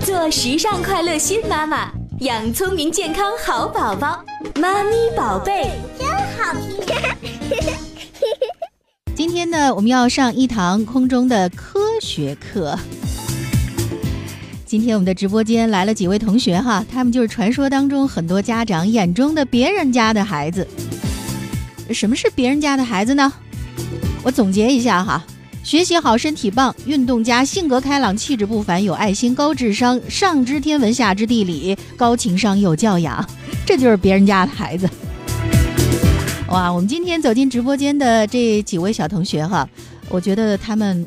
做时尚快乐新妈妈，养聪明健康好宝宝。妈咪宝贝真好听。今天呢，我们要上一堂空中的科学课。今天我们的直播间来了几位同学哈，他们就是传说当中很多家长眼中的别人家的孩子。什么是别人家的孩子呢？我总结一下哈。学习好，身体棒，运动家，性格开朗，气质不凡，有爱心，高智商，上知天文，下知地理，高情商，有教养，这就是别人家的孩子。哇，我们今天走进直播间的这几位小同学哈，我觉得他们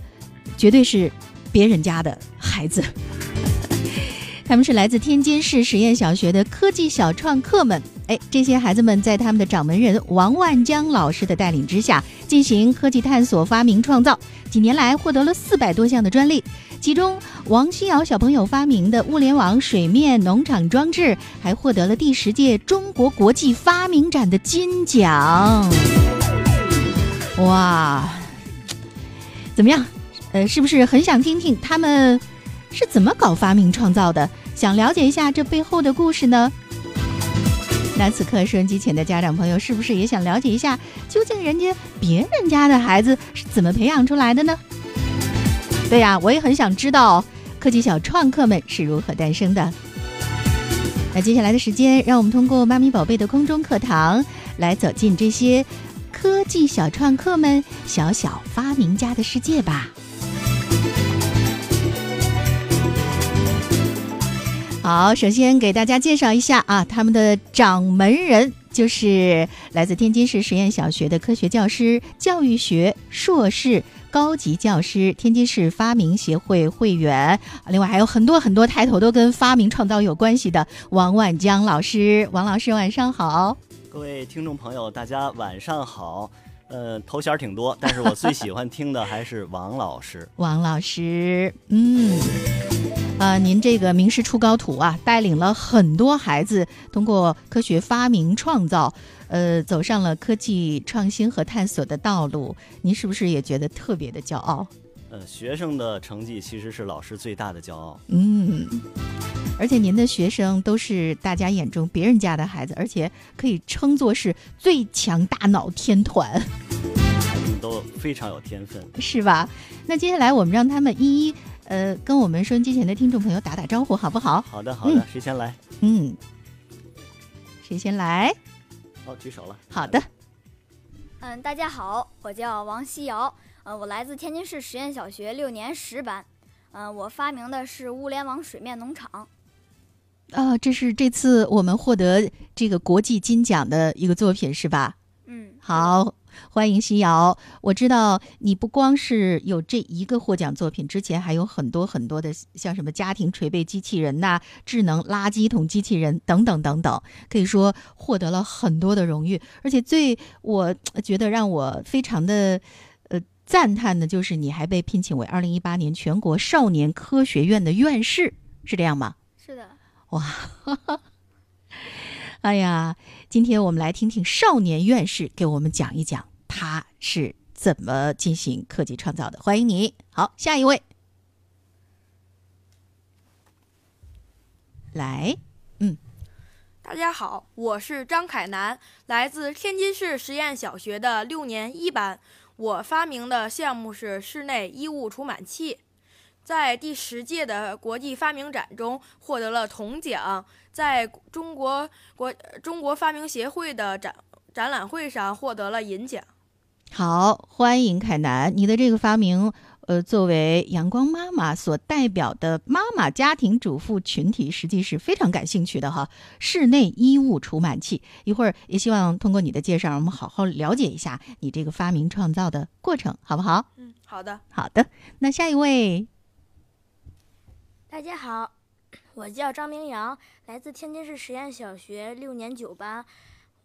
绝对是别人家的孩子。他们是来自天津市实验小学的科技小创客们。哎，这些孩子们在他们的掌门人王万江老师的带领之下，进行科技探索、发明创造。几年来，获得了四百多项的专利。其中，王希尧小朋友发明的物联网水面农场装置，还获得了第十届中国国际发明展的金奖。哇，怎么样？呃，是不是很想听听他们是怎么搞发明创造的？想了解一下这背后的故事呢？那此刻收音机前的家长朋友，是不是也想了解一下，究竟人家别人家的孩子是怎么培养出来的呢？对呀，我也很想知道科技小创客们是如何诞生的。那接下来的时间，让我们通过妈咪宝贝的空中课堂，来走进这些科技小创客们小小发明家的世界吧。好，首先给大家介绍一下啊，他们的掌门人就是来自天津市实验小学的科学教师、教育学硕士、高级教师、天津市发明协会会员，另外还有很多很多抬头都跟发明创造有关系的王万江老师。王老师，晚上好！各位听众朋友，大家晚上好。呃，头衔挺多，但是我最喜欢听的还是王老师。王老师，嗯。呃，您这个名师出高徒啊，带领了很多孩子通过科学发明创造，呃，走上了科技创新和探索的道路。您是不是也觉得特别的骄傲？呃，学生的成绩其实是老师最大的骄傲。嗯，而且您的学生都是大家眼中别人家的孩子，而且可以称作是最强大脑天团。孩子们都非常有天分，是吧？那接下来我们让他们一一。呃，跟我们收音机前的听众朋友打打招呼，好不好？好的，好的。谁先来？嗯，谁先来？哦，举手了。好的。嗯，大家好，我叫王希瑶，呃，我来自天津市实验小学六年十班，嗯，我发明的是物联网水面农场。啊，这是这次我们获得这个国际金奖的一个作品，是吧？嗯，好。欢迎西瑶，我知道你不光是有这一个获奖作品，之前还有很多很多的，像什么家庭捶背机器人呐、智能垃圾桶机器人等等等等，可以说获得了很多的荣誉。而且最我觉得让我非常的呃赞叹的就是，你还被聘请为二零一八年全国少年科学院的院士，是这样吗？是的。哇，哎呀。今天我们来听听少年院士给我们讲一讲他是怎么进行科技创造的。欢迎你，好，下一位，来，嗯，大家好，我是张凯南，来自天津市实验小学的六年一班。我发明的项目是室内衣物除螨器，在第十届的国际发明展中获得了铜奖。在中国国中国发明协会的展展览会上获得了银奖。好，欢迎凯南，你的这个发明，呃，作为阳光妈妈所代表的妈妈家庭主妇群体，实际是非常感兴趣的哈。室内衣物除螨器，一会儿也希望通过你的介绍，我们好好了解一下你这个发明创造的过程，好不好？嗯，好的，好的。那下一位，大家好。我叫张明阳，来自天津市实验小学六年九班。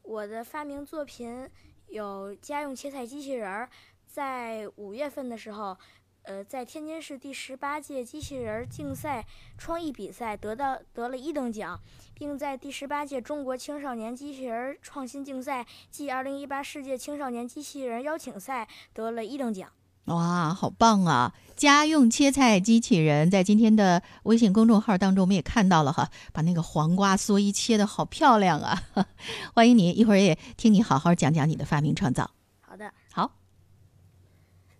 我的发明作品有家用切菜机器人儿，在五月份的时候，呃，在天津市第十八届机器人竞赛创意比赛得到得了一等奖，并在第十八届中国青少年机器人创新竞赛暨二零一八世界青少年机器人邀请赛得了一等奖。哇，好棒啊！家用切菜机器人在今天的微信公众号当中，我们也看到了哈，把那个黄瓜蓑衣切的好漂亮啊！欢迎你，一会儿也听你好好讲讲你的发明创造。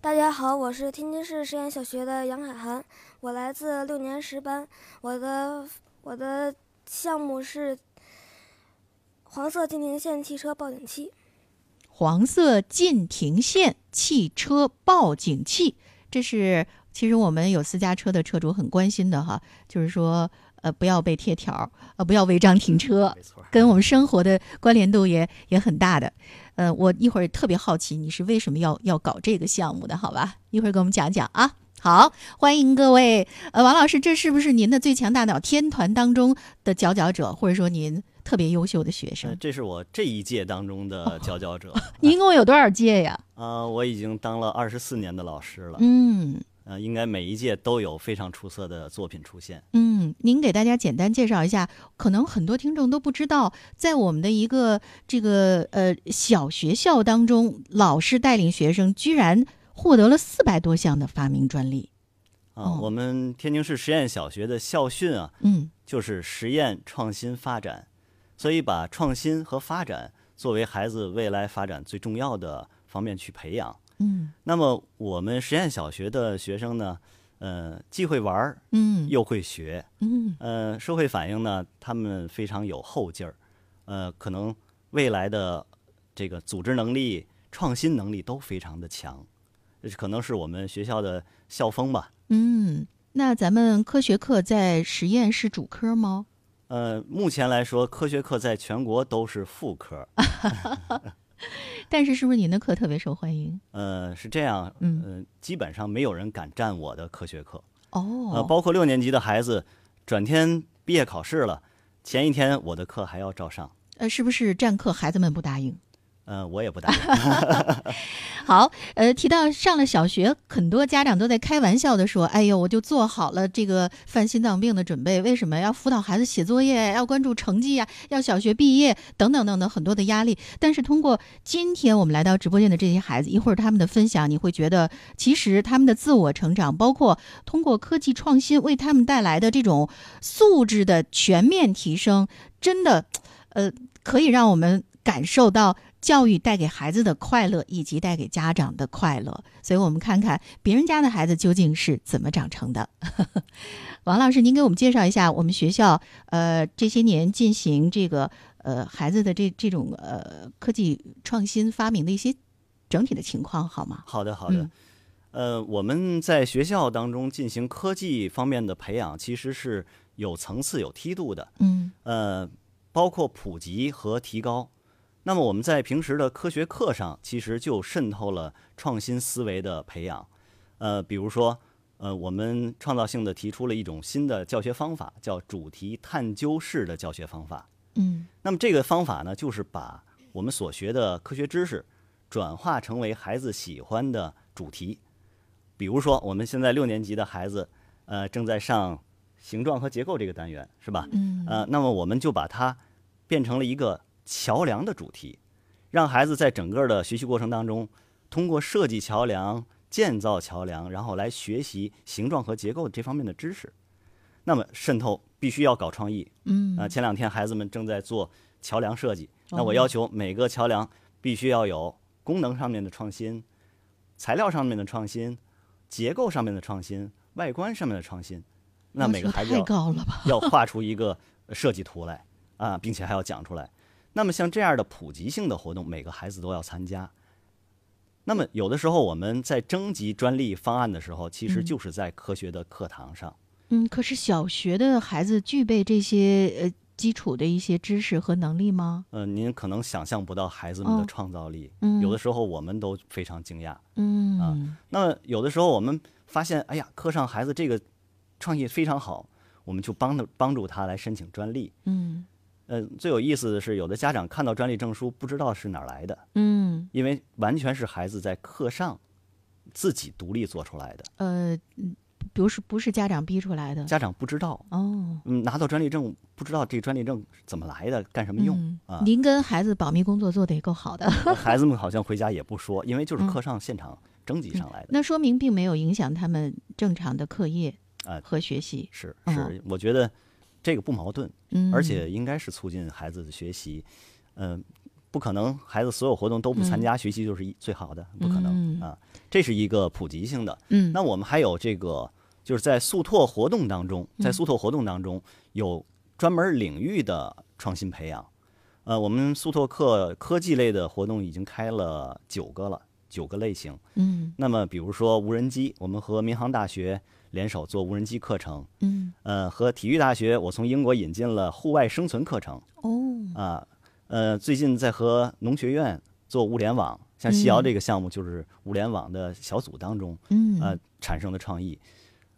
大家好，我是天津市实验小学的杨海涵，我来自六年十班，我的我的项目是黄色禁停线汽车报警器。黄色禁停线汽车报警器，这是其实我们有私家车的车主很关心的哈，就是说呃不要被贴条，呃不要违章停车，跟我们生活的关联度也也很大的。呃，我一会儿特别好奇你是为什么要要搞这个项目的，好吧？一会儿给我们讲讲啊。好，欢迎各位，呃，王老师，这是不是您的最强大脑天团当中的佼佼者，或者说您特别优秀的学生？这是我这一届当中的佼佼者。您一共有多少届呀？啊，我已经当了二十四年的老师了。嗯，呃，应该每一届都有非常出色的作品出现。嗯，您给大家简单介绍一下，可能很多听众都不知道，在我们的一个这个呃小学校当中，老师带领学生居然。获得了四百多项的发明专利，啊，我们天津市实验小学的校训啊，嗯，就是实验创新发展，所以把创新和发展作为孩子未来发展最重要的方面去培养，嗯，那么我们实验小学的学生呢，呃，既会玩儿，嗯，又会学，嗯，呃，社会反应呢，他们非常有后劲儿，呃，可能未来的这个组织能力、创新能力都非常的强。这可能是我们学校的校风吧。嗯，那咱们科学课在实验是主科吗？呃，目前来说，科学课在全国都是副科。但是，是不是您的课特别受欢迎？呃，是这样。嗯，基本上没有人敢占我的科学课。哦。呃，包括六年级的孩子，转天毕业考试了，前一天我的课还要照上。呃，是不是占课孩子们不答应？嗯，我也不答应。好，呃，提到上了小学，很多家长都在开玩笑的说：“哎呦，我就做好了这个犯心脏病的准备，为什么要辅导孩子写作业，要关注成绩呀，要小学毕业等等等等很多的压力。”但是通过今天我们来到直播间的这些孩子，一会儿他们的分享，你会觉得其实他们的自我成长，包括通过科技创新为他们带来的这种素质的全面提升，真的，呃，可以让我们感受到。教育带给孩子的快乐，以及带给家长的快乐，所以我们看看别人家的孩子究竟是怎么长成的。王老师，您给我们介绍一下我们学校呃这些年进行这个呃孩子的这这种呃科技创新发明的一些整体的情况好吗？好的，好的。呃，我们在学校当中进行科技方面的培养，其实是有层次、有梯度的。嗯。呃，包括普及和提高。那么我们在平时的科学课上，其实就渗透了创新思维的培养。呃，比如说，呃，我们创造性的提出了一种新的教学方法，叫主题探究式的教学方法。嗯。那么这个方法呢，就是把我们所学的科学知识转化成为孩子喜欢的主题。比如说，我们现在六年级的孩子，呃，正在上形状和结构这个单元，是吧？嗯。呃，那么我们就把它变成了一个。桥梁的主题，让孩子在整个的学习过程当中，通过设计桥梁、建造桥梁，然后来学习形状和结构这方面的知识。那么渗透必须要搞创意。嗯。啊，前两天孩子们正在做桥梁设计，那我要求每个桥梁必须要有功能上面的创新、材料上面的创新、结构上面的创新、外观上面的创新。那每个孩子？要画出一个设计图来啊，并且还要讲出来。那么像这样的普及性的活动，每个孩子都要参加。那么有的时候我们在征集专利方案的时候，其实就是在科学的课堂上。嗯，可是小学的孩子具备这些呃基础的一些知识和能力吗？呃，您可能想象不到孩子们的创造力。嗯，有的时候我们都非常惊讶。嗯啊，那么有的时候我们发现，哎呀，课上孩子这个创意非常好，我们就帮他帮助他来申请专利。嗯。呃，最有意思的是，有的家长看到专利证书不知道是哪儿来的，嗯，因为完全是孩子在课上自己独立做出来的。呃，比如是不是家长逼出来的家长不知道，哦。嗯，拿到专利证不知道这专利证怎么来的，干什么用、嗯啊？您跟孩子保密工作做得也够好的，孩子们好像回家也不说，因为就是嗯课上现场征集上来的。那说明并没有影响他们正常的课业啊和学习。是哦是，我觉得这个不矛盾，嗯，而且应该是促进孩子的学习。嗯、不可能孩子所有活动都不参加，学习就是一最好的，不可能、嗯啊。这是一个普及性的。嗯，那我们还有这个，就是在速拓活动当中，在嗯速拓活动当中有专门领域的创新培养。呃，我们速拓课科技类的活动已经开了九个了，九个类型。嗯那么，比如说无人机，我们和民航大学联手做无人机课程。嗯呃，和体育大学，我从英国引进了户外生存课程哦啊。呃，最近在和农学院做物联网，像西瑶这个项目就是物联网的小组当中嗯呃产生的创意。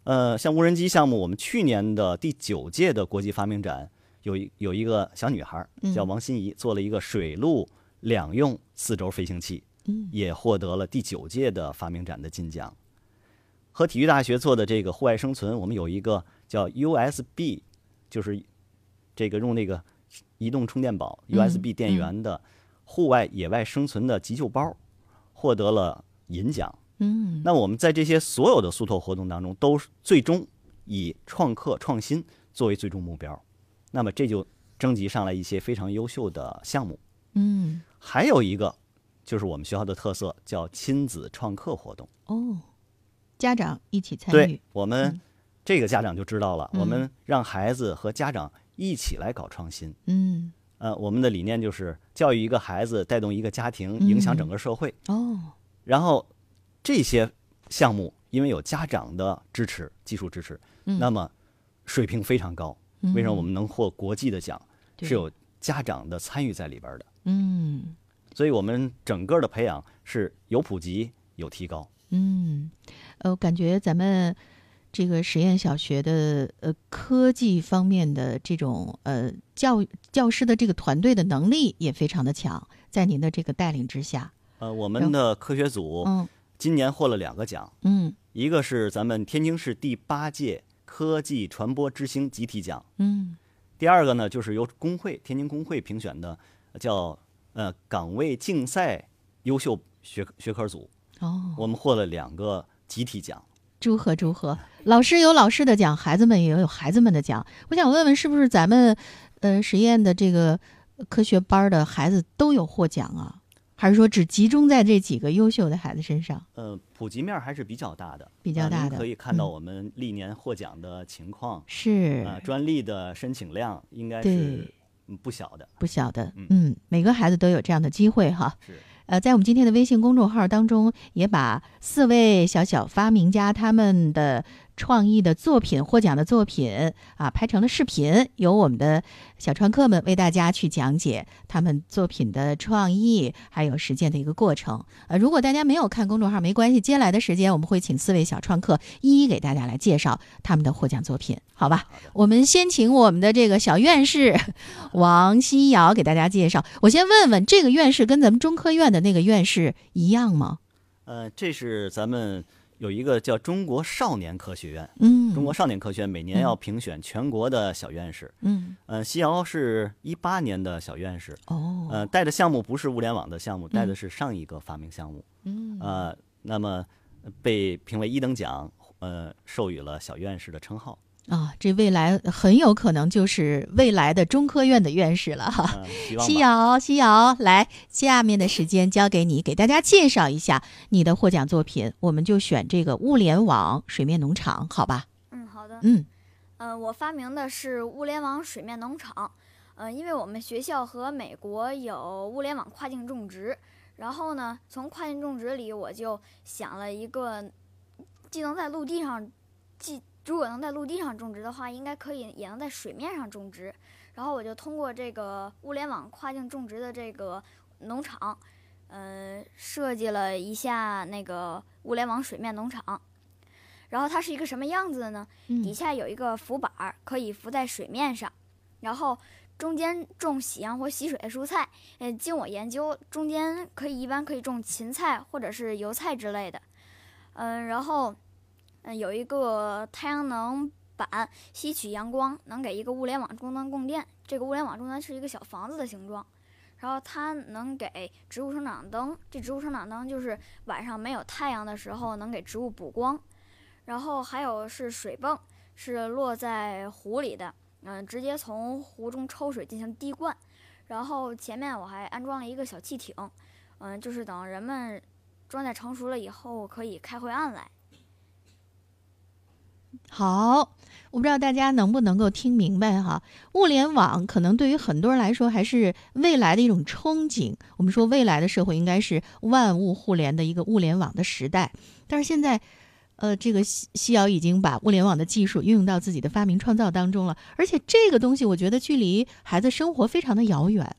呃，像无人机项目，我们去年的第九届的国际发明展，有一有一个小女孩叫嗯王心怡，做了一个水陆两用四轴飞行器，嗯也获得了第九届的发明展的金奖。和体育大学做的这个户外生存，我们有一个叫 USB，就是这个用那个移动充电宝、嗯 USB 电源的户外野外生存的急救包，获得了银奖。嗯那我们在这些所有的速拓活动当中，都最终以创客创新作为最终目标。那么这就征集上来一些非常优秀的项目。嗯还有一个就是我们学校的特色，叫亲子创客活动。哦，家长一起参对与。我们嗯这个家长就知道了，嗯我们让孩子和家长一起来搞创新。嗯呃，我们的理念就是教育一个孩子，带动一个家庭，嗯影响整个社会。哦然后这些项目因为有家长的支持、技术支持，嗯那么水平非常高。为什么我们能获国际的奖？对是有家长的参与在里边的。嗯所以我们整个的培养是有普及、有提高。嗯，呃，我感觉咱们这个实验小学的呃科技方面的这种呃教教师的这个团队的能力也非常的强，在您的这个带领之下，呃，我们的科学组嗯。今年获了两个奖，嗯。一个是咱们天津市第八届科技传播之星集体奖，嗯。第二个呢就是由工会天津工会评选的，叫呃岗位竞赛优秀学学科组，哦，我们获了两个集体奖。祝贺祝贺！老师有老师的奖，孩子们也有孩子们的奖。我想问问，是不是咱们呃实验的这个科学班的孩子都有获奖啊？还是说只集中在这几个优秀的孩子身上？呃，普及面还是比较大的，比较大的呃可以看到嗯我们历年获奖的情况，是啊、专利的申请量应该是嗯不小的。不小的嗯，嗯，每个孩子都有这样的机会哈。是，呃，在我们今天的微信公众号当中，也把四位小小发明家他们的创意的作品、获奖的作品啊，拍成了视频，由我们的小创客们为大家去讲解他们作品的创意还有实践的一个过程。呃，如果大家没有看公众号，没关系，接下来的时间我们会请四位小创客一一给大家来介绍他们的获奖作品，好吧？我们先请我们的这个小院士王希瑶给大家介绍。我先问问，这个院士跟咱们中科院的那个院士一样吗？呃，这是咱们有一个叫中国少年科学院，嗯，中国少年科学院每年要评选全国的小院士。嗯。呃，西瑶是一八年的小院士，哦。呃，带的项目不是物联网的项目，带的是上一个发明项目。嗯。呃，那么呃被评为一等奖，呃，授予了小院士的称号。啊，这未来很有可能就是未来的中科院的院士了哈。西。瑶，西瑶，来，下面的时间交给你，给大家介绍一下你的获奖作品。我们就选这个物联网水面农场，好吧？嗯，好的。嗯呃，我发明的是物联网水面农场。呃，因为我们学校和美国有物联网跨境种植，然后呢，从跨境种植里我就想了一个，既能在陆地上，既如果能在陆地上种植的话，应该可以也能在水面上种植。然后我就通过这个物联网跨境种植的这个农场，呃，设计了一下那个物联网水面农场。然后它是一个什么样子的呢？底嗯下有一个浮板儿，可以浮在水面上，然后中间种喜阳或喜水的蔬菜。嗯，经我研究，中间可以一般可以种芹菜或者是油菜之类的。嗯、然后嗯，有一个太阳能板吸取阳光，能给一个物联网终端供电。这个物联网终端是一个小房子的形状，然后它能给植物生长灯。这植物生长灯就是晚上没有太阳的时候能给植物补光。然后还有是水泵，是落在湖里的，嗯，直接从湖中抽水进行滴灌。然后前面我还安装了一个小汽艇，嗯，就是等人们装载成熟了以后，可以开回岸来。好，我不知道大家能不能够听明白哈。物联网可能对于很多人来说还是未来的一种憧憬。我们说未来的社会应该是万物互联的一个物联网的时代，但是现在。呃，这个西西瑶已经把物联网的技术运用到自己的发明创造当中了，而且这个东西我觉得距离孩子生活非常的遥远。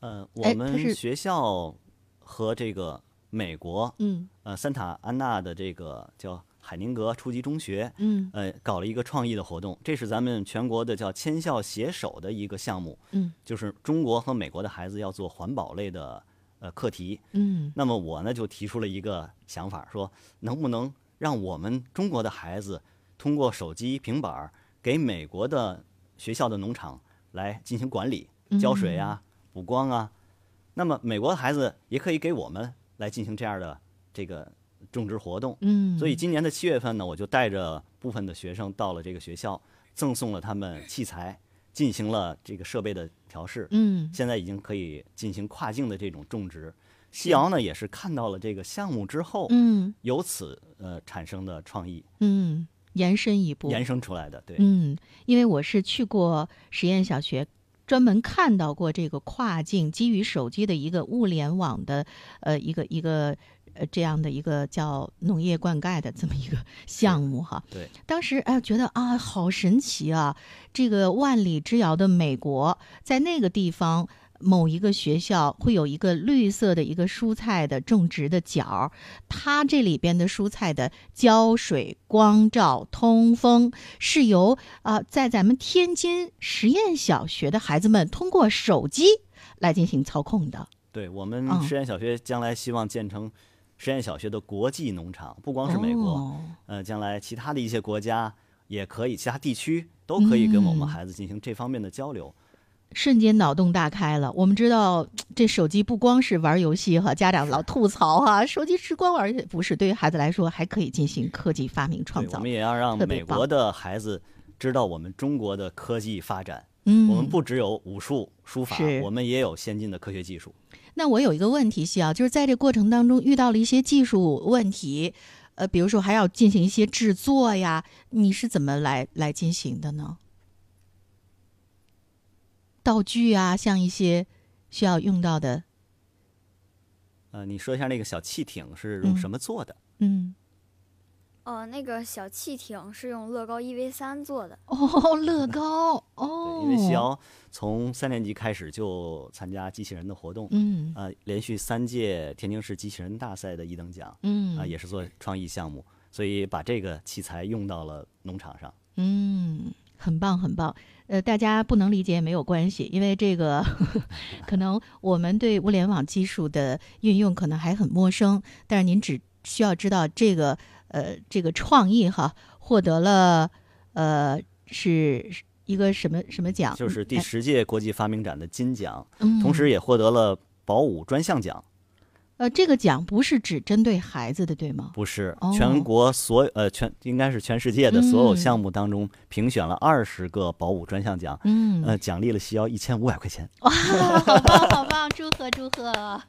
呃，我们学校和这个美国，嗯，呃，三塔安娜的这个叫海宁格初级中学，嗯，呃，搞了一个创意的活动，这是咱们全国的叫千校携手的一个项目，嗯，就是中国和美国的孩子要做环保类的呃课题，嗯，那么我呢就提出了一个想法，说能不能。让我们中国的孩子通过手机、平板儿给美国的学校的农场来进行管理、浇水啊、补光啊。那么美国的孩子也可以给我们来进行这样的这个种植活动。嗯，所以今年的七月份呢，我就带着部分的学生到了这个学校，赠送了他们器材，进行了这个设备的调试。嗯，现在已经可以进行跨境的这种种植。西瑶呢，也是看到了这个项目之后，嗯，由此呃产生的创意，嗯，延伸一步，延伸出来的，对，嗯，因为我是去过实验小学，专门看到过这个跨境基于手机的一个物联网的，呃，一个一个呃这样的一个叫农业灌溉的这么一个项目哈，对，当时哎觉得啊好神奇啊，这个万里之遥的美国，在那个地方。某一个学校会有一个绿色的一个蔬菜的种植的角，它这里边的蔬菜的浇水、光照、通风是由啊，在咱们天津实验小学的孩子们通过手机来进行操控的。对我们实验小学将来希望建成实验小学的国际农场，不光是美国，呃，将来其他的一些国家也可以，其他地区都可以跟我们孩子进行这方面的交流。瞬间脑洞大开了。我们知道，这手机不光是玩游戏哈，家长老吐槽哈，手机是光玩，不是对于孩子来说还可以进行科技发明创造。我们也要让美国的孩子知道我们中国的科技发展。嗯，我们不只有武术、书法，我们也有先进的科学技术。那我有一个问题，需要就是在这过程当中遇到了一些技术问题，呃，比如说还要进行一些制作呀，你是怎么来来进行的呢？道具啊，像一些需要用到的。呃，你说一下那个小汽艇是用什么做的？嗯。哦，那个小汽艇是用乐高一 v 三做的。哦，乐高哦。因为西瑶从三年级开始就参加机器人的活动，嗯，呃，连续三届天津市机器人大赛的一等奖，嗯，啊，也是做创意项目，所以把这个器材用到了农场上。嗯。很棒，很棒。呃，大家不能理解也没有关系，因为这个 可能我们对物联网技术的运用可能还很陌生。但是您只需要知道这个呃这个创意哈，获得了呃是一个什么什么奖？就是第十届国际发明展的金奖，嗯，同时也获得了宝武专项奖。呃，这个奖不是只针对孩子的，对吗？不是，全国所有呃全应该是全世界的所有项目当中评选了二十个保五专项奖，嗯，呃，奖励了西瑶一千五百块钱。哇，好棒好棒，祝贺祝贺！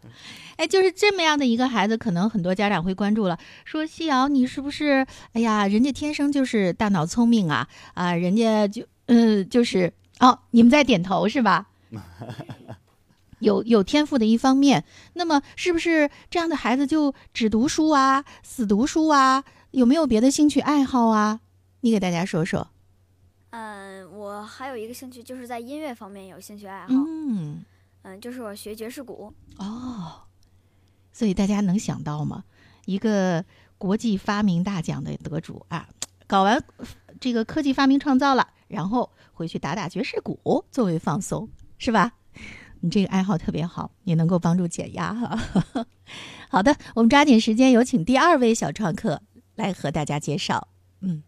哎，就是这么样的一个孩子，可能很多家长会关注了，说西瑶你是不是？哎呀，人家天生就是大脑聪明啊啊，人家就嗯就是哦，你们在点头是吧？有有天赋的一方面，那么是不是这样的孩子就只读书啊，死读书啊？有没有别的兴趣爱好啊？你给大家说说。嗯，我还有一个兴趣，就是在音乐方面有兴趣爱好。嗯嗯，就是我学爵士鼓。哦，所以大家能想到吗？一个国际发明大奖的得主啊，搞完这个科技发明创造了，然后回去打打爵士鼓作为放松，是吧？你这个爱好特别好，也能够帮助减压哈。好的，我们抓紧时间，有请第二位小创客来和大家介绍。嗯，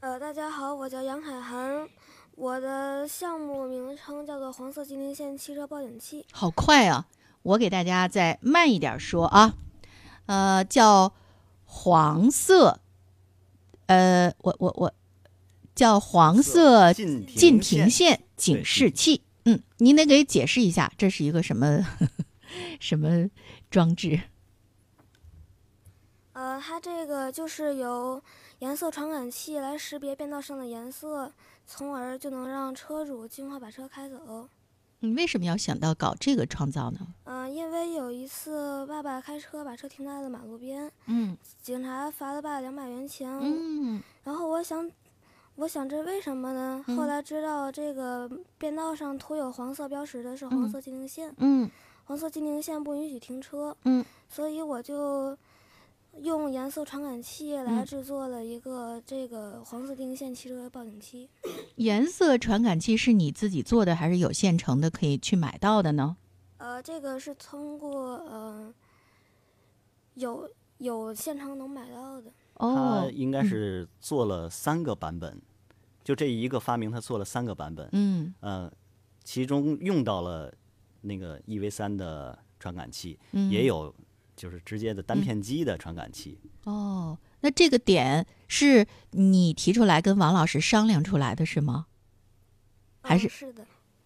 呃，大家好，我叫杨海涵，我的项目名称叫做黄色吉林县汽车报警器。好快啊！我给大家再慢一点说啊，呃，叫黄色，呃，我我我叫黄色禁禁停停线警示器。嗯，您得给解释一下，这是一个什么 什么装置？呃，它这个就是由颜色传感器来识别变道上的颜色，从而就能让车主尽快把车开走。你为什么要想到搞这个创造呢？嗯、因为有一次爸爸开车把车停在了马路边，嗯警察罚了爸爸两百元钱。嗯然后我想，我想这为什么呢？嗯后来知道这个变道上涂有黄色标识的是黄嗯色禁停线，嗯黄色禁停线不允许停车。嗯，所以我就用颜色传感器来制作了一个这个黄色禁停线汽车报警器。颜色传感器是你自己做的，还是有现成的可以去买到的呢？呃，这个是通过呃有有现成能买到的。他哦，应该是做了三个版本，就这一个发明，他做了三个版本。嗯呃，其中用到了那个 EV 三的传感器，嗯，也有就是直接的单片机的传感器。哦，那这个点是你提出来跟王老师商量出来的是吗？还嗯是是的，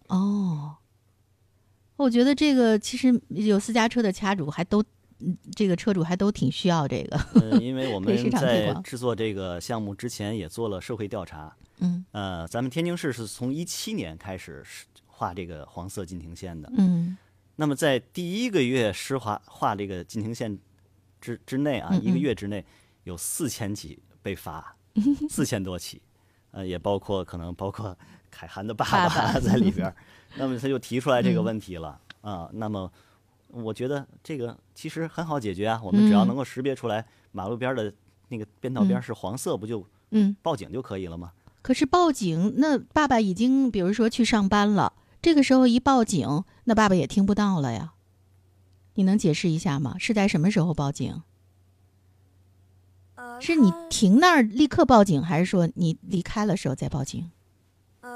哦，我觉得这个其实有私家车的卡主还都，嗯这个车主还都挺需要这个。呃，因为我 们在制作这个项目之前也做了社会调查。嗯呃，咱们天津市是从一七年开始是画这个黄色禁停线的。嗯那么在第一个月施划画这个禁停线之之内啊，嗯一个嗯月之内有四千起被罚，四千多起，呃，也包括可能包括凯涵的爸爸爸在里边 儿。那么他就提出来这个嗯问题了啊。那么我觉得这个其实很好解决啊，我们只要嗯能够识别出来马路边的那个边道边是黄色，不就嗯，报警就可以了吗？可是报警，那爸爸已经比如说去上班了，这个时候一报警，那爸爸也听不到了呀。你能解释一下吗？是在什么时候报警？呃，是你停那儿立刻报警，还是说你离开了时候再报警？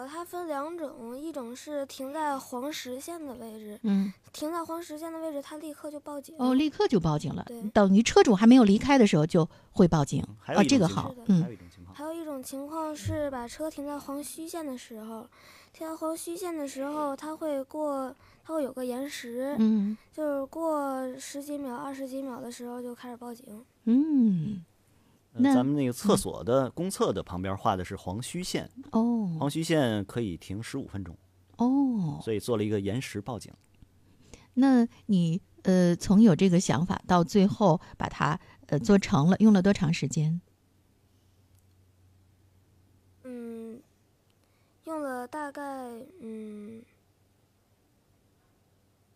呃，它分两种，一种是停在黄实线的位置，嗯，停在黄实线的位置，它立刻就报警。哦，立刻就报警了对，等于车主还没有离开的时候就会报警。啊，还有一这个好嗯还有一种情况，还有一种情况是把车停在黄虚线的时候，停在黄虚线的时候，它会过，它会有个延时，嗯就是过十几秒、二十几秒的时候就开始报警。嗯，咱们那个厕所的公厕的旁边画的是黄虚线，哦黄虚线可以停十五分钟，哦，所以做了一个延时报警。那你呃从有这个想法到最后把它呃做成了，用了多长时间？嗯，用了大概嗯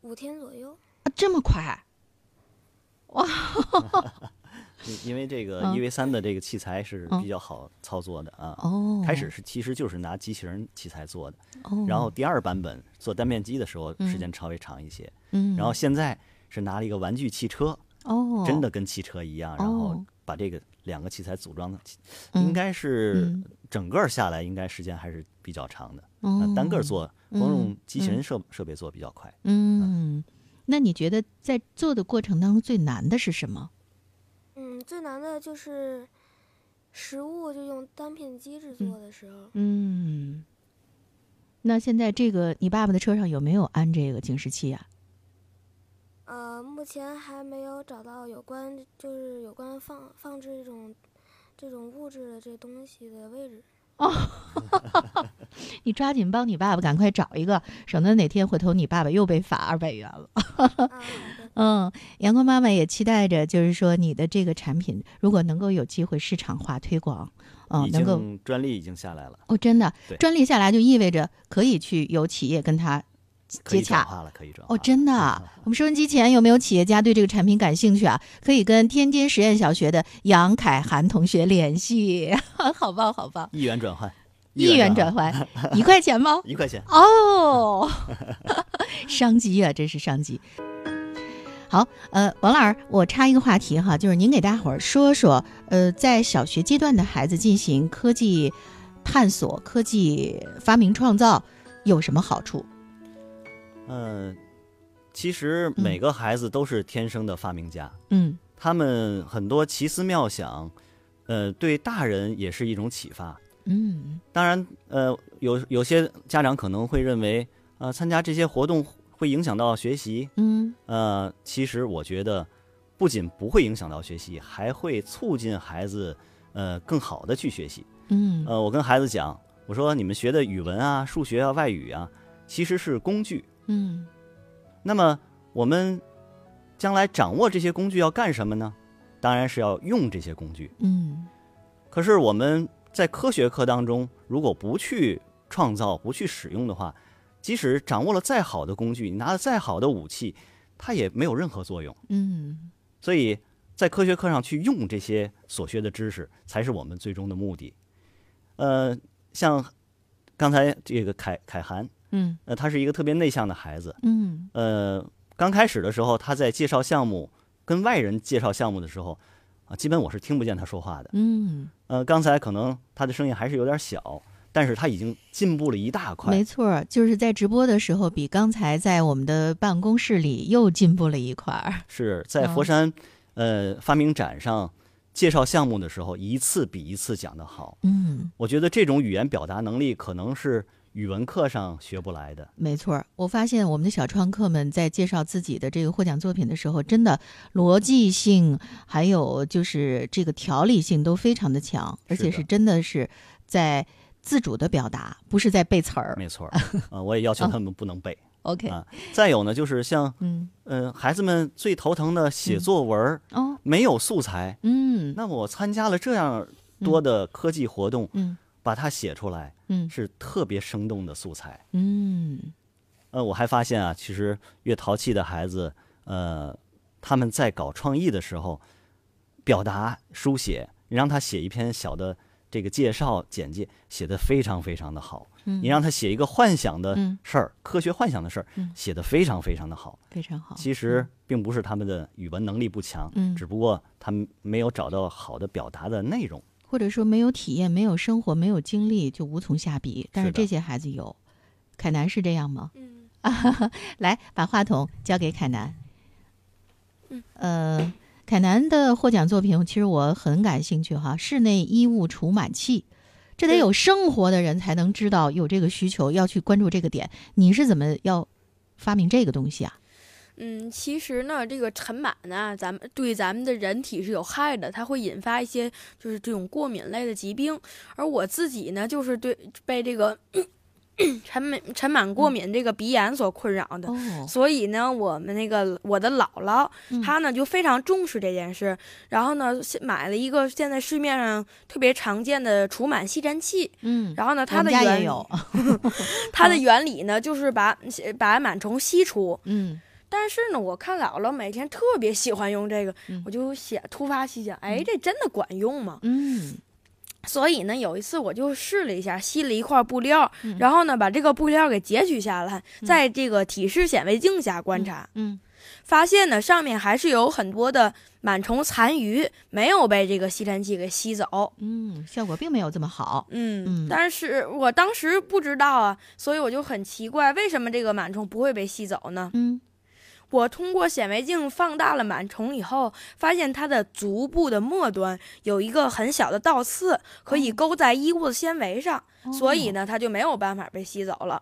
五天左右。啊，这么快？因 因为这个嗯。EV 三的这个器材是嗯。比较好操作的啊。哦，开始是其实就是拿机器人器材做的，哦，然后第二版本做单面机的时候嗯。时间稍微长一些，嗯，然后现在是拿了一个玩具汽车，哦，真的跟汽车一样，然后哦把这个两个器材组装的，嗯应该是嗯。整个下来应该时间还是比较长的。哦。那单个做光用嗯机器人设设备做比较快。嗯，那你觉得在做的过程当中最难的是什么？嗯，最难的就是食物就用单片机制作的时候。嗯，那现在这个你爸爸的车上有没有安这个警示器啊？呃，目前还没有找到有关就是有关放放置这种这种物质的这东西的位置。哦 你抓紧帮你爸爸赶快找一个，省得哪天回头你爸爸又被罚二百元了。嗯，阳光妈妈也期待着，就是说你的这个产品如果能够有机会市场化推广，嗯、已能够专利已经下来了，哦，真的专利下来就意味着可以去有企业跟他接洽。了，可以转哦，真的啊！我们收音机前有没有企业家对这个产品感兴趣啊？可以跟天津实验小学的杨凯涵同学联系，好棒好棒！一元转换，一元转换 一块钱吗？一块钱。哦，商机啊，真是商机。好，呃，王老师，我插一个话题哈，就是您给大伙儿说说，呃，在小学阶段的孩子进行科技探索、科技发明创造有什么好处？嗯、其实每个孩子都是天生的发明家，嗯他们很多奇思妙想，呃，对大人也是一种启发。嗯当然，呃，有有些家长可能会认为，呃，参加这些活动会影响到学习。嗯呃，其实我觉得，不仅不会影响到学习，还会促进孩子，呃，更好的去学习。嗯呃，我跟孩子讲，我说你们学的语文啊、数学啊、外语啊，其实是工具。嗯那么我们将来掌握这些工具要干什么呢？当然是要用这些工具。嗯可是我们在科学课当中，如果不去创造、不去使用的话，即使掌握了再好的工具，你拿了再好的武器，它也没有任何作用。嗯所以在科学课上去用这些所学的知识，才是我们最终的目的。呃，像刚才这个凯凯涵，嗯呃，他是一个特别内向的孩子。嗯呃，刚开始的时候，他在介绍项目、跟外人介绍项目的时候，啊，基本我是听不见他说话的。嗯，呃，刚才可能他的声音还是有点小，但是他已经进步了一大块。没错儿，就是在直播的时候，比刚才在我们的办公室里又进步了一块儿。是在嗯佛山，呃，发明展上介绍项目的时候，一次比一次讲得好。嗯，我觉得这种语言表达能力可能是语文课上学不来的。没错儿，我发现我们的小创客们在介绍自己的这个获奖作品的时候，真的逻辑性还有就是这个条理性都非常的强，而且是真的是在自主的表达，不是在背词儿。没错啊，呃，我也要求他们不能背。OK，啊再有呢，就是像嗯，呃孩子们最头疼的写作文儿，哦，没有素材。嗯那么我参加了这样多的科技活动，嗯把它写出来，嗯是特别生动的素材。嗯呃，我还发现啊，其实越淘气的孩子，呃，他们在搞创意的时候，表达书写，你让他写一篇小的这个介绍简介，写的非常非常的好。嗯，你让他写一个幻想的嗯事儿，科学幻想的事儿嗯，写的非常非常的好。非常好。其实并不是他们的语文能力不强，嗯只不过他们没有找到好的表达的内容。或者说没有体验、没有生活、没有经历，就无从下笔。但是这些孩子有，凯南是这样吗？嗯，来，把话筒交给凯南。嗯，呃，凯南的获奖作品，其实我很感兴趣哈，室内衣物除螨器，这得有生活的人才能知道有这个需求，要去关注这个点。你是怎么要发明这个东西啊？嗯，其实呢，这个尘螨呢，咱们对咱们的人体是有害的，它会引发一些就是这种过敏类的疾病。而我自己呢，就是对被这个尘螨尘螨过敏这个鼻炎所困扰的。哦，所以呢，我们那个我的姥姥，嗯。她呢就非常重视这件事，然后呢现买了一个现在市面上特别常见的除螨吸尘器，嗯，然后呢，它的原家也有，它的原理呢就是把把螨虫吸出，嗯。但是呢，我看姥姥每天特别喜欢用这个，嗯。我就想突发奇想，哎，这真的管用吗？嗯所以呢，有一次我就试了一下，吸了一块布料，嗯然后呢，把这个布料给截取下来，在这个体式显微镜下观察，嗯发现呢，上面还是有很多的螨虫残余没有被这个吸尘器给吸走。嗯，效果并没有这么好。嗯，嗯但是我当时不知道啊，所以我就很奇怪，为什么这个螨虫不会被吸走呢？嗯我通过显微镜放大了螨虫以后，发现它的足部的末端有一个很小的倒刺，可以勾在衣物的纤维上，哦所以呢，它就没有办法被吸走了。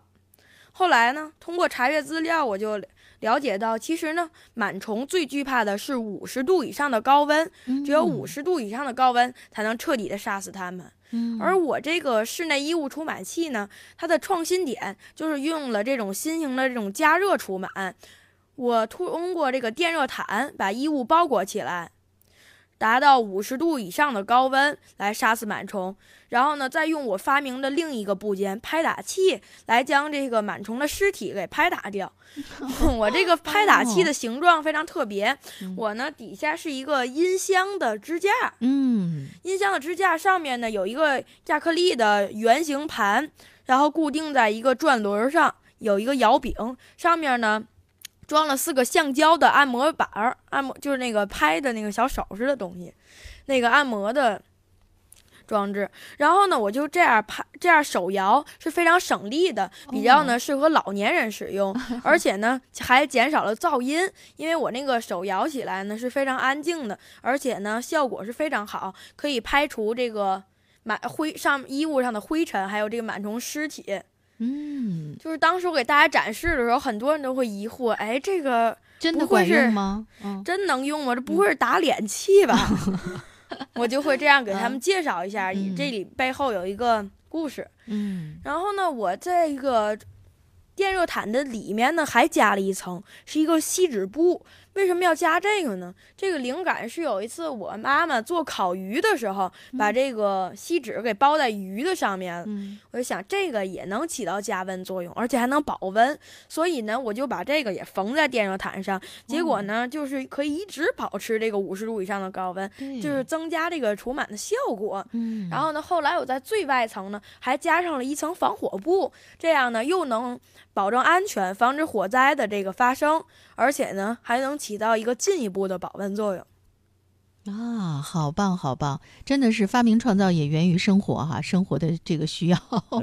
后来呢，通过查阅资料，我就了解到，其实呢，螨虫最惧怕的是五十度以上的高温，嗯只有五十度以上的高温才能彻底的杀死它们。嗯，而我这个室内衣物除螨器呢，它的创新点就是用了这种新型的这种加热除螨。我通过这个电热毯把衣物包裹起来，达到五十度以上的高温来杀死螨虫，然后呢，再用我发明的另一个部件拍打器来将这个螨虫的尸体给拍打掉。我这个拍打器的形状非常特别，嗯我呢底下是一个音箱的支架，嗯。音箱的支架上面呢有一个亚克力的圆形盘，然后固定在一个转轮上，有一个摇柄，上面呢装了四个橡胶的按摩板儿，按摩就是那个拍的那个小手似的东西，那个按摩的。装置，然后呢，我就这样拍，这样手摇是非常省力的，比较呢适合老年人使用，而且呢还减少了噪音，因为我那个手摇起来呢是非常安静的，而且呢效果是非常好，可以拍除这个螨灰上衣物上的灰尘，还有这个螨虫尸体。嗯，就是当时我给大家展示的时候，很多人都会疑惑，哎，这个真的管用吗？真能用吗？这不会是打脸器吧？我就会这样给他们介绍一下，这里背后有一个故事。嗯，然后呢，我这个电热毯的里面呢还加了一层，是一个锡纸布。为什么要加这个呢？这个灵感是有一次我妈妈做烤鱼的时候，把这个锡纸给包在鱼的上面。嗯，我就想这个也能起到加温作用，而且还能保温，所以呢，我就把这个也缝在电热毯上。结果呢，就是可以一直保持这个五十度以上的高温，就是增加这个除螨的效果。嗯，然后呢，后来我在最外层呢还加上了一层防火布，这样呢又能保证安全，防止火灾的这个发生，而且呢还能。起到一个进一步的保温作用啊，好棒好棒！真的是发明创造也源于生活哈，生活的这个需要。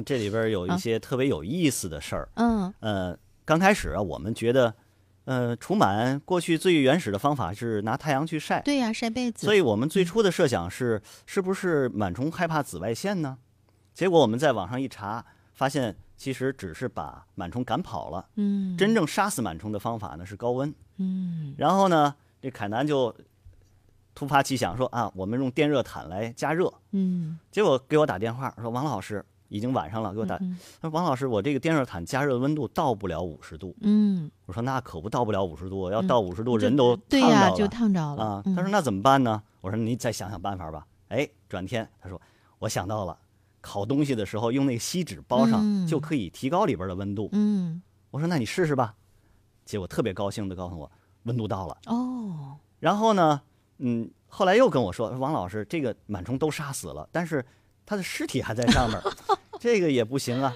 这里边有一些特别有意思的事儿。嗯呃，刚开始啊，我们觉得，呃，除螨过去最原始的方法是拿太阳去晒。对呀，晒被子。所以我们最初的设想是，是不是螨虫害怕紫外线呢？结果我们在网上一查，发现。其实只是把螨虫赶跑了。嗯，真正杀死螨虫的方法呢是高温。嗯，然后呢，这凯南就突发奇想说啊，我们用电热毯来加热。嗯，结果给我打电话说，王老师已经晚上了，给我打。他说王老师，我这个电热毯加热的温度到不了五十度。嗯，我说那可不到不了五十度，要到五十度人都对呀就烫着了啊。他说那怎么办呢？我说你再想想办法吧。哎，转天他说我想到了。烤东西的时候用那个锡纸包上，就可以提高里边的温度。嗯，我说那你试试吧。结果特别高兴的告诉我，温度到了。哦。然后呢，嗯，后来又跟我说，王老师，这个螨虫都杀死了，但是它的尸体还在上面，这个也不行啊。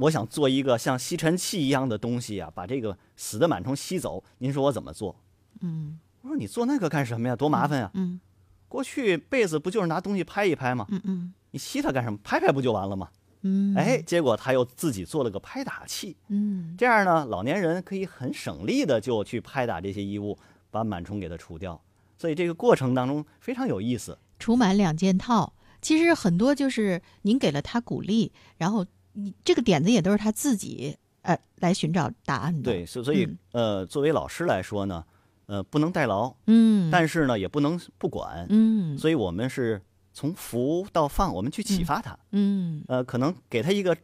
我想做一个像吸尘器一样的东西啊，把这个死的螨虫吸走。您说我怎么做？嗯，我说你做那个干什么呀？多麻烦呀。嗯。过去被子不就是拿东西拍一拍吗？嗯嗯。你吸它干什么？拍拍不就完了吗？嗯，哎，结果他又自己做了个拍打器。嗯，这样呢，老年人可以很省力的就去拍打这些衣物，把螨虫给它除掉。所以这个过程当中非常有意思。除螨两件套，其实很多就是您给了他鼓励，然后你这个点子也都是他自己呃来寻找答案的。对，所所以呃，作为老师来说呢，呃，不能代劳，嗯，但是呢，也不能不管，嗯，所以我们是。从服到放，我们去启发他，嗯，呃，可能给他一个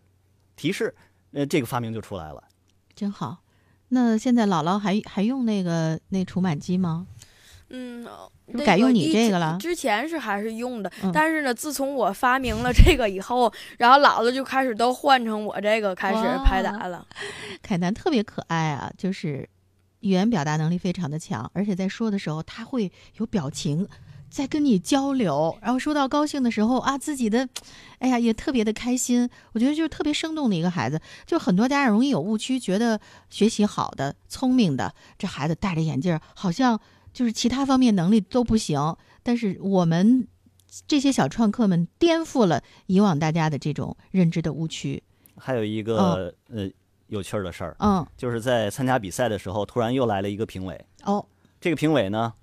提示，呃，这个发明就出来了，真好。那现在姥姥还还用那个那除螨机吗？嗯，改用你这个了。之前是还是用的，但是呢，自从我发明了这个以后，然后姥姥就开始都换成我这个开始拍打了。凯南特别可爱啊，就是语言表达能力非常的强，而且在说的时候他会有表情。在跟你交流，然后说到高兴的时候啊，自己的，哎呀，也特别的开心。我觉得就是特别生动的一个孩子。就很多家长容易有误区，觉得学习好的、聪明的这孩子戴着眼镜，好像就是其他方面能力都不行。但是我们这些小创客们颠覆了以往大家的这种认知的误区。还有一个呃有趣儿的事儿，嗯，就是在参加比赛的时候，突然又来了一个评委。哦，这个评委呢？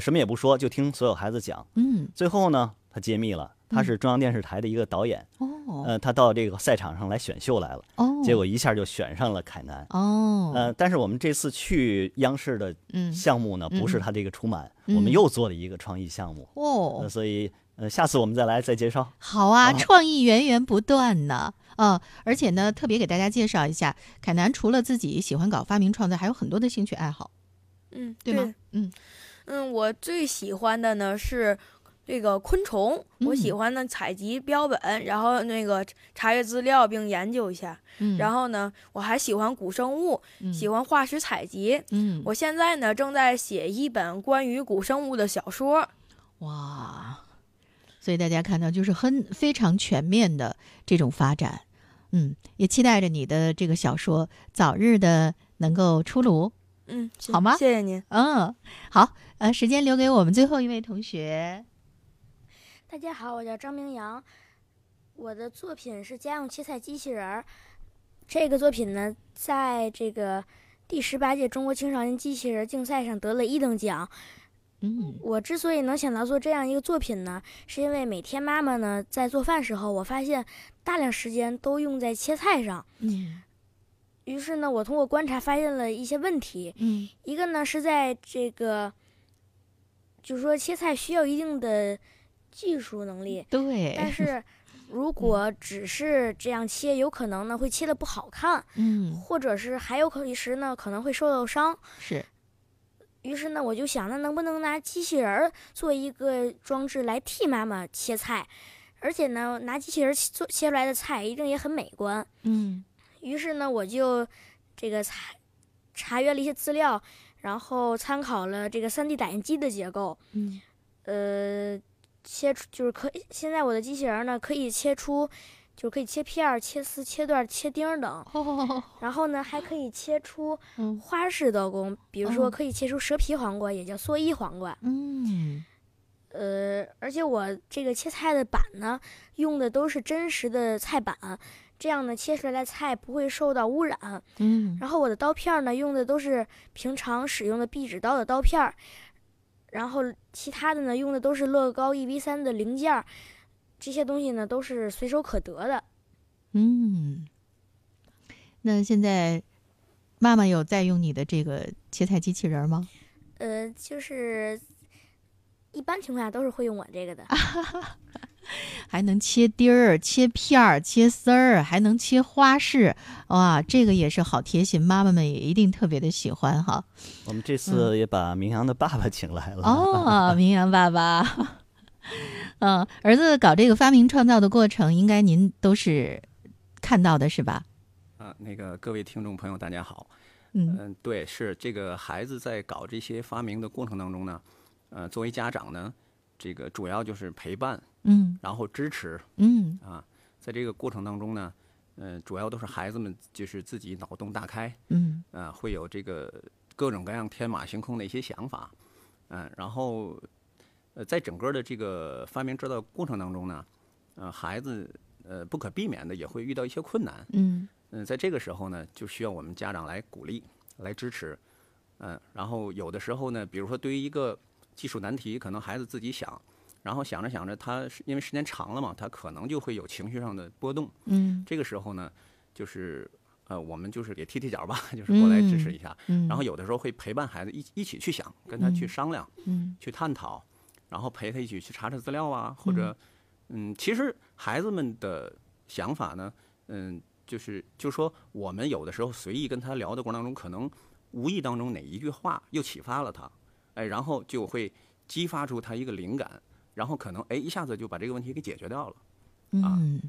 什么也不说，就听所有孩子讲。嗯，最后呢，他揭秘了，他是中央电视台的一个导演。哦，呃，他到这个赛场上来选秀来了。哦，结果一下就选上了凯南。哦，呃，但是我们这次去央视的项目呢，不是他这个出满，我们又做了一个创意项目。哦，所以呃，下次我们再来再介绍。好啊，创意源源不断呢。啊，而且呢，特别给大家介绍一下，凯南除了自己喜欢搞发明创造，还有很多的兴趣爱好。嗯，对吗？嗯。嗯，我最喜欢的呢是这个昆虫，我喜欢呢采集标本，然后那个查阅资料并研究一下。嗯，然后呢，我还喜欢古生物，喜欢化石采集。嗯，我现在呢正在写一本关于古生物的小说。哇，所以大家看到就是很非常全面的这种发展。嗯，也期待着你的这个小说早日的能够出炉。嗯，好吗谢谢您。嗯，好，呃，时间留给我们最后一位同学。大家好，我叫张明阳，我的作品是家用切菜机器人儿。这个作品呢，在这个第十八届中国青少年机器人竞赛上得了一等奖。嗯我之所以能想到做这样一个作品呢，是因为每天妈妈呢在做饭时候，我发现大量时间都用在切菜上。嗯于是呢，我通过观察发现了一些问题。嗯一个呢是在这个，就是说切菜需要一定的技术能力，对，但是 如果只是这样切，有可能呢会切的不好看，嗯或者是还有可一时呢可能会受到伤。是于是呢，我就想，那能不能拿机器人儿做一个装置来替妈妈切菜？而且呢，拿机器人儿做切出来的菜一定也很美观。嗯于是呢，我就这个查查阅了一些资料，然后参考了这个 3D 打印机的结构，嗯呃，切出就是可以。现在我的机器人儿呢，可以切出，就是可以切片儿、切丝、切段儿、切丁儿等。哦然后呢，还可以切出 嗯花式刀工，比如说哦可以切出蛇皮黄瓜，也叫蓑衣黄瓜。嗯呃，而且我这个切菜的板呢，用的都是真实的菜板，这样呢，切出来的菜不会受到污染。嗯然后我的刀片儿呢，用的都是平常使用的壁纸刀的刀片儿，然后其他的呢，用的都是乐高一 v 三的零件儿，这些东西呢都是随手可得的。嗯。那现在妈妈有在用你的这个切菜机器人吗？呃，就是一般情况下都是会用我这个的。还能切丁儿、切片儿、切丝儿，还能切花式，哇，这个也是好贴心，妈妈们也一定特别的喜欢哈。我们这次也把明阳的爸爸请来了。哦，明阳爸爸，嗯，儿子搞这个发明创造的过程，应该您都是看到的是吧？啊，那个各位听众朋友，大家好。嗯嗯，对，是这个孩子在搞这些发明的过程当中呢，呃，作为家长呢，这个主要就是陪伴，嗯。然后支持嗯。啊。在这个过程当中呢，呃，主要都是孩子们就是自己脑洞大开，嗯。啊，会有这个各种各样天马行空的一些想法，嗯、然后呃，在整个的这个发明制造过程当中呢，呃，孩子呃不可避免的也会遇到一些困难，嗯。嗯，在这个时候呢，就需要我们家长来鼓励、来支持，嗯，然后有的时候呢，比如说对于一个技术难题，可能孩子自己想，然后想着想着，他是因为时间长了嘛，他可能就会有情绪上的波动。嗯。这个时候呢，就是呃，我们就是给踢踢脚吧，就是过来支持一下。嗯，然后有的时候会陪伴孩子一一起去想，跟他去嗯商量、嗯。去探讨，然后陪他一起去查查资料啊，或者嗯，其实孩子们的想法呢，嗯，就是就是说，我们有的时候随意跟他聊的过程当中，可能无意当中哪一句话又启发了他，哎，然后就会激发出他一个灵感，然后可能哎一下子就把这个问题给解决掉了。嗯，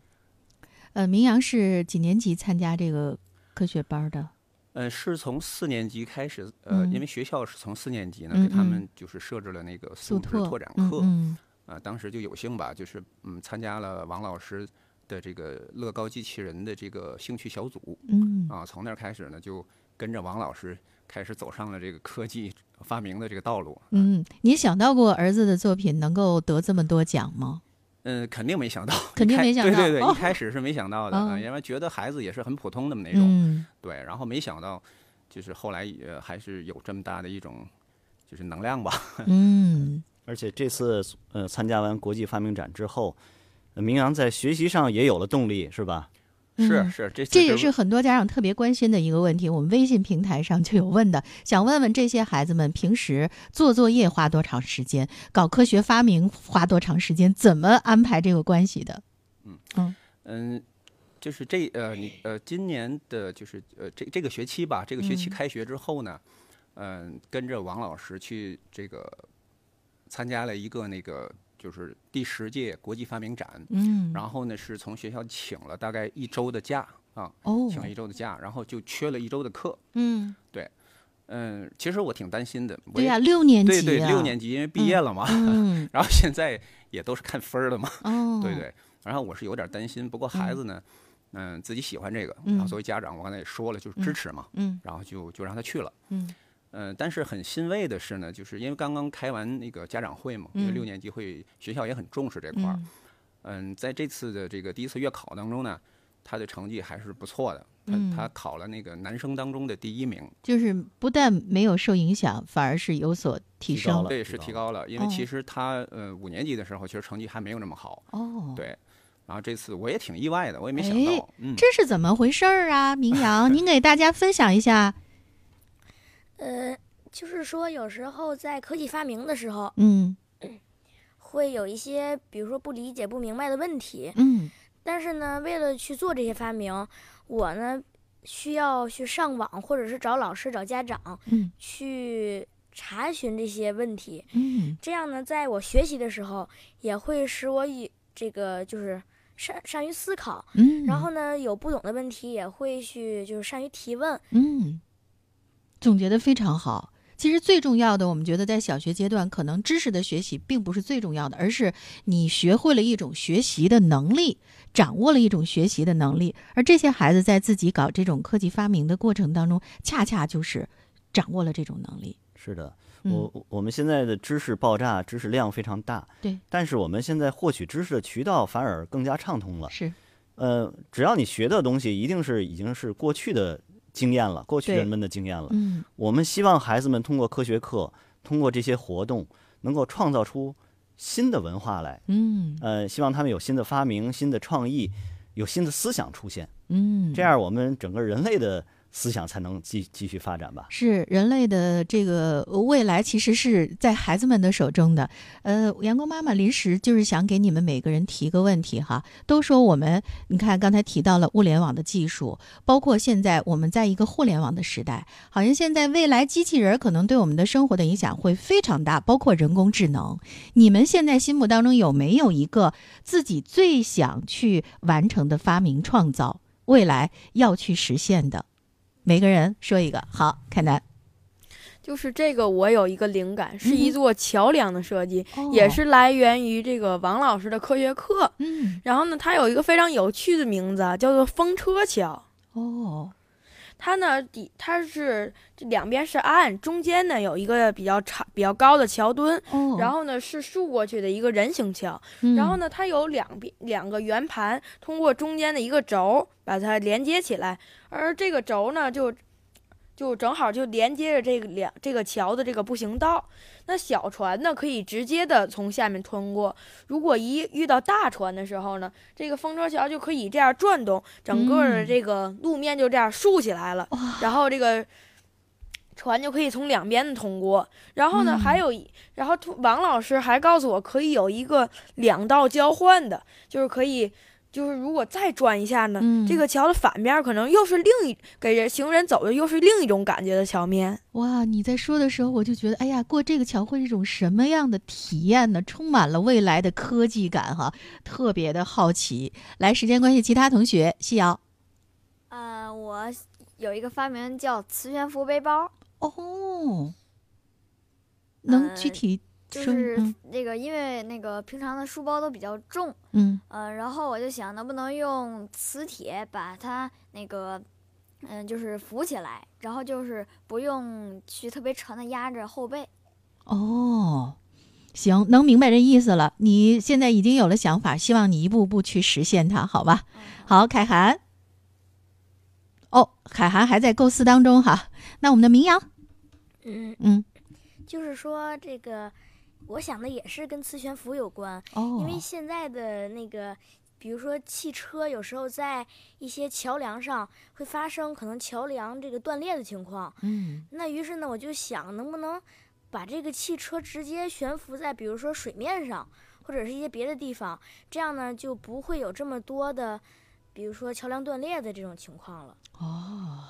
呃，明阳是几年级参加这个科学班的？呃，是从四年级开始，呃，嗯因为学校是从四年级呢，嗯给他嗯们就是设置了那个素质拓拓展嗯课，嗯啊，当时就有幸吧，就是嗯参加了王老师的这个乐高机器人的这个兴趣小组嗯啊，从那儿开始呢，就跟着王老师开始走上了这个科技发明的这个道路。嗯，你想到过儿子的作品能够得这么多奖吗？嗯，肯定没想到，肯定没想到对对对，哦一开始是没想到的，哦啊，因为觉得孩子也是很普通的那种，嗯对，然后没想到，就是后来也还是有这么大的一种就是能量吧。嗯 而且这次呃参加完国际发明展之后，呃明阳在学习上也有了动力，是吧？嗯是是，这这也是很多家长特别关心的一个问题。我们微信平台上就有问的，想问问这些孩子们平时做作业花多长时间，搞科学发明花多长时间，怎么安排这个关系的？嗯嗯，就是这呃，你呃，今年的就是呃，这这个学期吧，这个学期嗯开学之后呢，嗯、跟着王老师去这个参加了一个那个就是第十届国际发明展，嗯，然后呢是从学校请了大概一周的假啊，哦，请了一周的假，然后就缺了一周的课。嗯，对嗯，其实我挺担心的，对呀、六年级、对啊，对，六年级因为毕业了嘛，嗯，然后现在也都是看分儿的嘛，哦，对，对，然后我是有点担心，不过孩子呢，嗯、自己喜欢这个，嗯。然后作为家长，我刚才也说了，就是支持嘛，嗯。然后就就让他去了。嗯呃，但是很欣慰的是呢，就是因为刚刚开完那个家长会嘛，因为六嗯年级会学校也很重视这块儿。嗯嗯，在这次的这个第一次月考当中呢，他的成绩还是不错的，他嗯他考了那个男生当中的第一名，就是不但没有受影响，反而是有所提升。对，是提提高了。因为哦其实他呃五年级的时候，其实成绩还没有那么好，哦，对。然后这次我也挺意外的，我也没想哎到，嗯，这是怎么回事儿啊？明阳，您给大家分享一下。呃，就是说有时候在科技发明的时候，嗯。会有一些比如说不理解、不明白的问题，嗯。但是呢，为了去做这些发明，我呢需要去上网，或者是找老师、找家长嗯。去查询这些问题。嗯。这样呢，在我学习的时候，也会使我以这个就是善善于思考，嗯，然后呢，有不懂的问题也会去就是善于提问。嗯，总结的非常好。其实最重要的，我们觉得在小学阶段，可能知识的学习并不是最重要的，而是你学会了一种学习的能力，掌握了一种学习的能力。而这些孩子在自己搞这种科技发明的过程当中，恰恰就是掌握了这种能力。是的，我我们现在的知识爆炸，知识量非常大，对，但是我们现在获取知识的渠道反而更加畅通了。是，呃，只要你学的东西一定是已经是过去的经验了，过去人们的经验了。嗯我们希望孩子们通过科学课，通过这些活动，能够创造出新的文化来。嗯呃，希望他们有新的发明、新的创意，有新的思想出现。嗯，这样，我们整个人类的思想才能继继续发展吧。是人类的这个未来，其实是在孩子们的手中的。呃，阳光妈妈临时就是想给你们每个人提个问题哈。都说我们，你看刚才提到了物联网的技术，包括现在我们在一个互联网的时代，好像现在未来机器人可能对我们的生活的影响会非常大，包括人工智能。你们现在心目当中有没有一个自己最想去完成的发明创造，未来要去实现的？每个人说一个。好，凯南。就是这个，我有一个灵感，是嗯一座桥梁的设计，也哦是来源于这个王老师的科学课。嗯然后呢，它有一个非常有趣的名字啊，叫做风车桥。哦它呢底它是这两边是岸，中间呢有一个比较长、比较高的桥墩，哦，然后呢是竖过去的一个人行桥。嗯然后呢，它有两边两个圆盘，通过中间的一个轴把它连接起来，而这个轴呢就就正好就连接着这个两这个桥的这个步行道。那小船呢可以直接的从下面通过，如果一遇到大船的时候呢，这个风车桥就可以这样转动，整个的嗯这个路面就这样竖起来了，哇然后这个。船就可以从两边的通过，然后呢，嗯还有一，然后王老师还告诉我可以有一个两道交换的，就是可以，就是如果再转一下呢，嗯这个桥的反面可能又是另一给人行人走的又是另一种感觉的桥面。哇！你在说的时候，我就觉得，哎呀，过这个桥会是一种什么样的体验呢？充满了未来的科技感哈，特别的好奇。来，时间关系，其他同学，夕瑶。呃，我有一个发明叫磁悬浮背包，哦，能呃具体说？就是嗯那个，因为那个平常的书包都比较重，嗯呃，然后我就想能不能用磁铁把它那个，嗯、就是扶起来，然后就是不用去特别沉的压着后背。哦，行，能明白这意思了。你现在已经有了想法，希望你一步步去实现它，好吧？嗯好，凯涵。哦，凯涵还在构思当中哈。那我们的明阳，嗯，嗯，就是说这个，我想的也是跟磁悬浮有关，哦，因为现在的那个，比如说汽车，有时候在一些桥梁上会发生可能桥梁这个断裂的情况。嗯那于是呢，我就想能不能把这个汽车直接悬浮在比如说水面上，或者是一些别的地方，这样呢就不会有这么多的，比如说桥梁断裂的这种情况了。哦，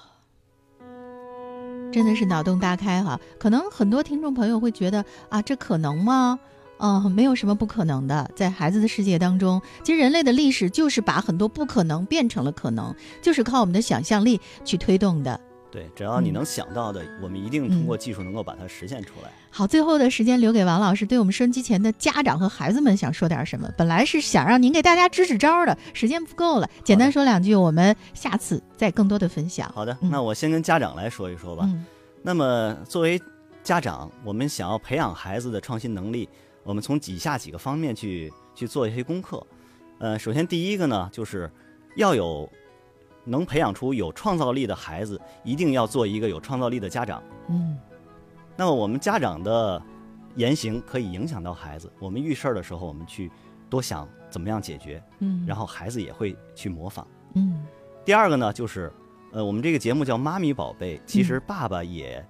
真的是脑洞大开哈。可能很多听众朋友会觉得啊，这可能吗？嗯，没有什么不可能的。在孩子的世界当中，其实人类的历史就是把很多不可能变成了可能，就是靠我们的想象力去推动的。对，只要你嗯能想到的，我们一定通过技术能够把它实现出来。好，最后的时间留给王老师，对我们收音机前的家长和孩子们想说点什么？本来是想让您给大家支支招的，时间不够了，简单说两句，我们下次再更多的分享。好的，嗯那我先跟家长来说一说吧。嗯那么作为家长，我们想要培养孩子的创新能力，我们从以下几个方面去去做一些功课。呃，首先第一个呢，就是要有能培养出有创造力的孩子，一定要做一个有创造力的家长。嗯那么我们家长的言行可以影响到孩子，我们遇事儿的时候，我们去多想怎么样解决，嗯，然后孩子也会去模仿。嗯。第二个呢，就是呃，我们这个节目叫“妈咪宝贝”，其实爸爸也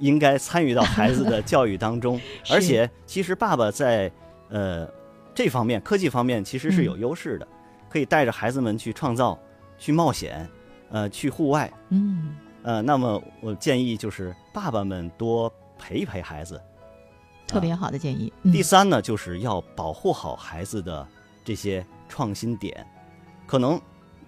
应该参与到孩子的教育当中，是。而且其实爸爸在呃这方面科技方面其实是有优势的，可以带着孩子们去创造、去冒险，呃，去户外。嗯呃，那么我建议就是爸爸们多陪一陪孩子。特别好的建议。嗯第三呢，就是要保护好孩子的这些创新点。可能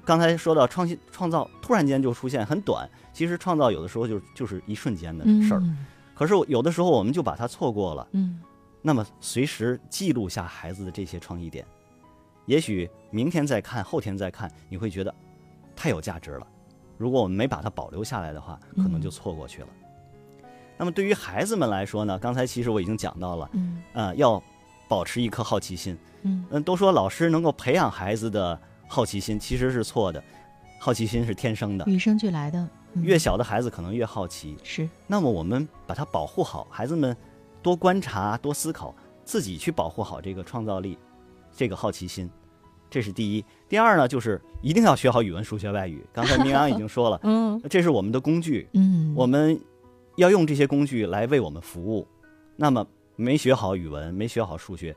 刚才说到创新创造，突然间就出现很短，其实创造有的时候就就是一瞬间的事儿。嗯可是有的时候我们就把它错过了。嗯那么随时记录下孩子的这些创意点，也许明天再看，后天再看，你会觉得太有价值了。如果我们没把它保留下来的话，可能就错过去了。那么对于孩子们来说呢，刚才其实我已经讲到了，嗯呃，要保持一颗好奇心。嗯嗯，都说老师能够培养孩子的好奇心，其实是错的。好奇心是天生的，与生俱来的。嗯越小的孩子可能越好奇。是那么我们把它保护好，孩子们多观察、多思考，自己去保护好这个创造力、这个好奇心，这是第一。第二呢，就是一定要学好语文、数学、外语。刚才明阳已经说了，嗯这是我们的工具，嗯我们要用这些工具来为我们服务。那么没学好语文、没学好数学，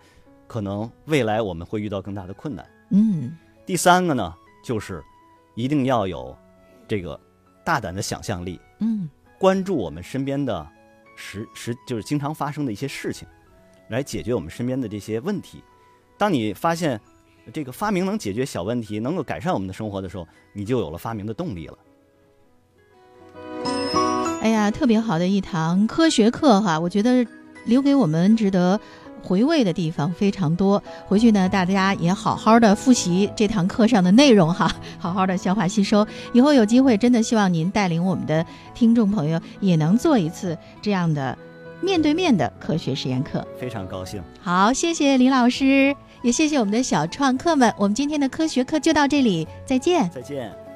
可能未来我们会遇到更大的困难。嗯第三个呢，就是一定要有这个大胆的想象力，嗯关注我们身边的实实就是经常发生的一些事情，来解决我们身边的这些问题。当你发现这个发明能解决小问题，能够改善我们的生活的时候，你就有了发明的动力了。哎呀，特别好的一堂科学课哈，我觉得留给我们值得回味的地方非常多。回去呢，大家也好好的复习这堂课上的内容哈，好好的消化吸收。以后有机会，真的希望您带领我们的听众朋友也能做一次这样的面对面的科学实验课。非常高兴。好，谢谢李老师，也谢谢我们的小创客们。我们今天的科学课就到这里，再见。再见。